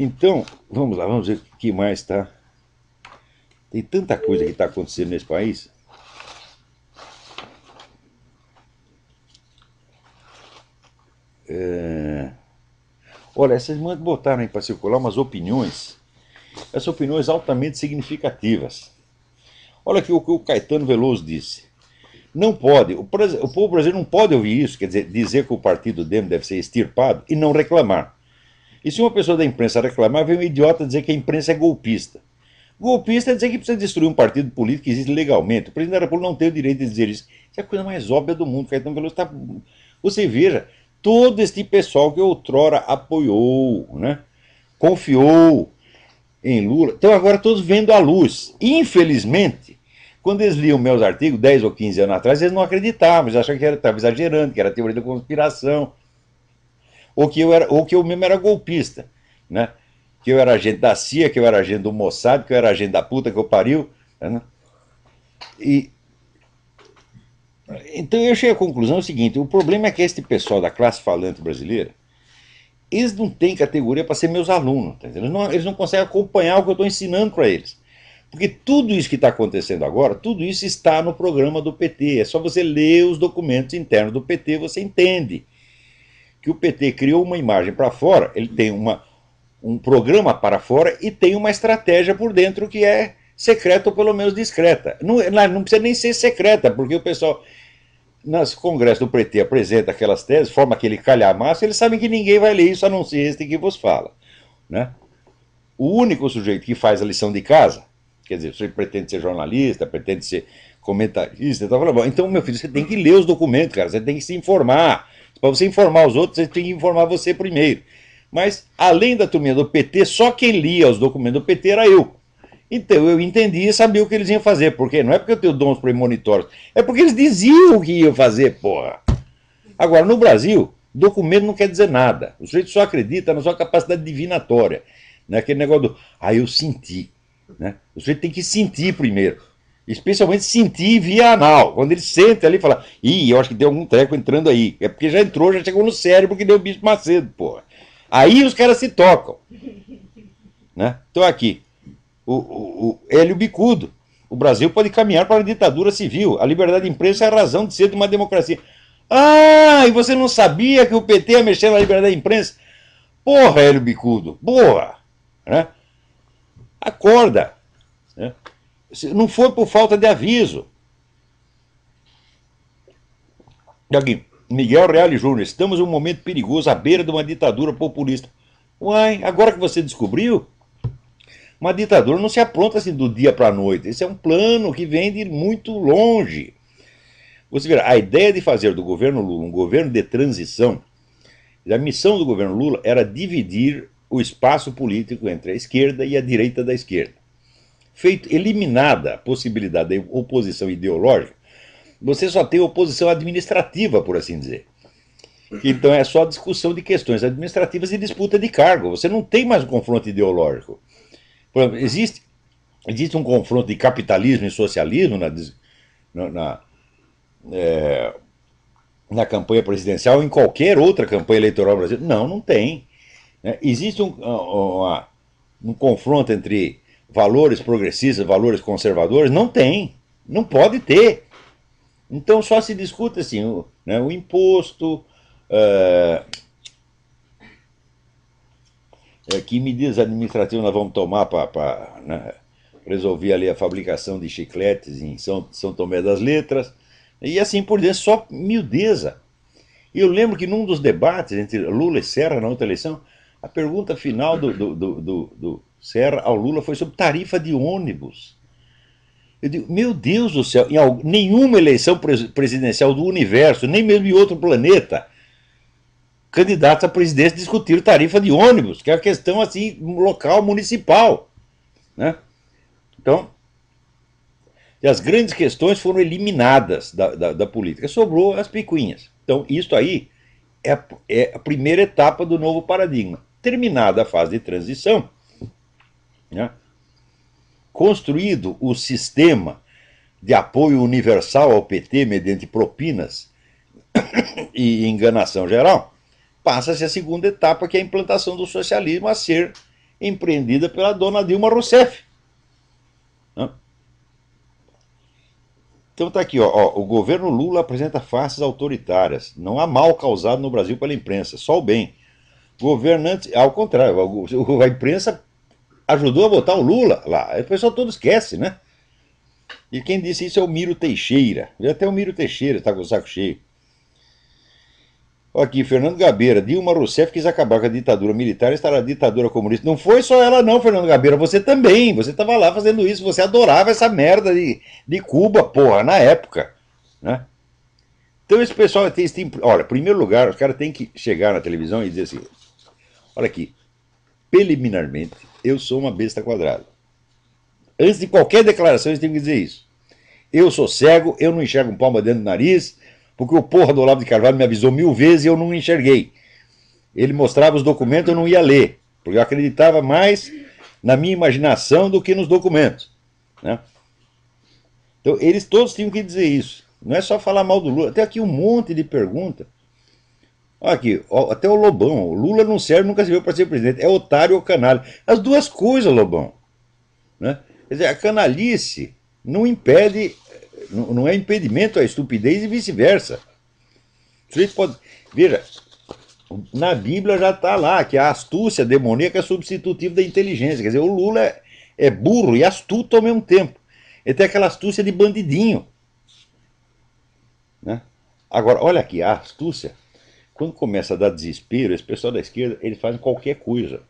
Então, vamos lá, vamos ver o que mais está. Tem tanta coisa que está acontecendo nesse país. É... Olha, essas mães botaram aí para circular umas opiniões, essas opiniões altamente significativas. Olha aqui o que o Caetano Veloso disse. Não pode, o, povo brasileiro não pode ouvir isso, quer dizer, dizer que o partido dele deve ser extirpado e não reclamar. E se uma pessoa da imprensa reclamar, vem um idiota dizer que a imprensa é golpista. Golpista é dizer que precisa destruir um partido político que existe legalmente. O presidente da República não tem o direito de dizer isso. Isso é a coisa mais óbvia do mundo. Caetano Veloso está. Você veja, todo este pessoal que outrora apoiou, né, confiou em Lula, estão agora todos vendo a luz. Infelizmente, quando eles liam meus artigos 10 ou 15 anos atrás, eles não acreditavam, eles achavam que estava exagerando, que era teoria da conspiração, ou que eu, era, ou que eu mesmo era golpista, né? que eu era agente da CIA, que eu era agente do Mossad, que eu era agente da puta que eu pariu. Né? E, então eu cheguei à conclusão seguinte: o problema é que este pessoal da classe falante brasileira, eles não têm categoria para ser meus alunos, tá eles, não, eles não conseguem acompanhar o que eu estou ensinando para eles. Porque tudo isso que está acontecendo agora, tudo isso está no programa do PT. É só você ler os documentos internos do PT, você entende que o PT criou uma imagem para fora, ele tem uma, um programa para fora e tem uma estratégia por dentro que é secreta ou pelo menos discreta. Não, não precisa nem ser secreta, porque o pessoal, nas congressos do PT, apresenta aquelas teses, forma aquele calhamaço, eles sabem que ninguém vai ler isso a não ser este que vos fala. Né? O único sujeito que faz a lição de casa Quer dizer, você pretende ser jornalista, pretende ser comentarista, falando, então, meu filho, você tem que ler os documentos, cara, você tem que se informar. Para você informar os outros, você tem que informar você primeiro. Mas, além da turminha do PT, só quem lia os documentos do PT era eu. Então eu entendia e sabia o que eles iam fazer. Porque não é porque eu tenho dons premonitórios, é porque eles diziam o que iam fazer, porra. Agora, no Brasil, documento não quer dizer nada. O sujeito só acredita na sua capacidade divinatória. Né? Aquele negócio do, ah, eu senti. Né? O sujeito tem que sentir primeiro. Especialmente sentir via anal. Quando ele sente ali e fala, ih, eu acho que tem algum treco entrando aí. É porque já entrou, já chegou no cérebro que deu bicho macedo, porra. Aí os caras se tocam. Né? Então aqui, o, o, o Hélio Bicudo. O Brasil pode caminhar para a ditadura civil. A liberdade de imprensa é a razão de ser de uma democracia. Ah, e você não sabia que o PT ia mexer na liberdade de imprensa? Porra, Hélio Bicudo, porra! Né? Acorda. Né? Não foi por falta de aviso. E aqui, Miguel Reale Júnior, estamos em um momento perigoso à beira de uma ditadura populista. Uai, agora que você descobriu, uma ditadura não se apronta assim do dia para a noite. Esse é um plano que vem de muito longe. Você verá, a ideia de fazer do governo Lula um governo de transição, a missão do governo Lula era dividir o espaço político entre a esquerda e a direita da esquerda. Feito eliminada a possibilidade de oposição ideológica, você só tem oposição administrativa, por assim dizer. Então é só discussão de questões administrativas e disputa de cargo. Você não tem mais um confronto ideológico. Exemplo, existe, existe um confronto de capitalismo e socialismo na, na, é, na campanha presidencial, em qualquer outra campanha eleitoral brasileira? Não, não tem. É, existe um, um, um confronto entre valores progressistas valores conservadores? Não tem. Não pode ter. Então só se discute assim, o, né, o imposto, uh, que medidas administrativas nós vamos tomar para né, resolver ali a fabricação de chicletes em São, São Tomé das Letras, e assim por diante, só miudeza. E eu lembro que num dos debates entre Lula e Serra na outra eleição, a pergunta final do, do, do, do, Serra ao Lula foi sobre tarifa de ônibus. Eu digo, meu Deus do céu, em nenhuma eleição presidencial do universo, nem mesmo em outro planeta, candidatos à presidência discutiram tarifa de ônibus, que é uma questão assim, local, municipal. Né? Então, as grandes questões foram eliminadas da, da, da política, sobrou as picuinhas. Então, isso aí é é a primeira etapa do novo paradigma terminada a fase de transição, né, construído o sistema de apoio universal ao PT mediante propinas e enganação geral, passa-se a segunda etapa, que é a implantação do socialismo a ser empreendida pela dona Dilma Rousseff. Então tá aqui, ó, ó, o governo Lula apresenta faces autoritárias. Não há mal causado no Brasil pela imprensa, só o bem. Governantes, ao contrário, a imprensa ajudou a votar o Lula lá. O pessoal todo esquece, né? E quem disse isso é o Miro Teixeira. Até o Miro Teixeira está com o saco cheio. Aqui, Fernando Gabeira, Dilma Rousseff quis acabar com a ditadura militar e estar na ditadura comunista. Não foi só ela, não, Fernando Gabeira, você também. Você estava lá fazendo isso, você adorava essa merda de, de Cuba, porra, na época. Né? Então esse pessoal tem, tem. Olha, em primeiro lugar, os caras têm que chegar na televisão e dizer assim: olha aqui, preliminarmente, eu sou uma besta quadrada. Antes de qualquer declaração, eles têm que dizer isso. Eu sou cego, eu não enxergo um palma dentro do nariz, porque o porra do Olavo de Carvalho me avisou mil vezes e eu não enxerguei. Ele mostrava os documentos, eu não ia ler, porque eu acreditava mais na minha imaginação do que nos documentos. Né? Então, eles todos tinham que dizer isso. Não é só falar mal do Lula. Tem aqui um monte de pergunta. Olha aqui, até o Lobão. O Lula não serve, nunca serviu para ser presidente. É otário ou canalha. As duas coisas, Lobão. Né? Quer dizer, a canalice não impede, não é impedimento à estupidez e vice-versa. Pode. Veja, na Bíblia já está lá que a astúcia demoníaca é substitutiva da inteligência. Quer dizer, o Lula é, é burro e astuto ao mesmo tempo. Ele tem aquela astúcia de bandidinho. Né? Agora, olha aqui, a astúcia, quando começa a dar desespero, esse pessoal da esquerda, eles fazem qualquer coisa.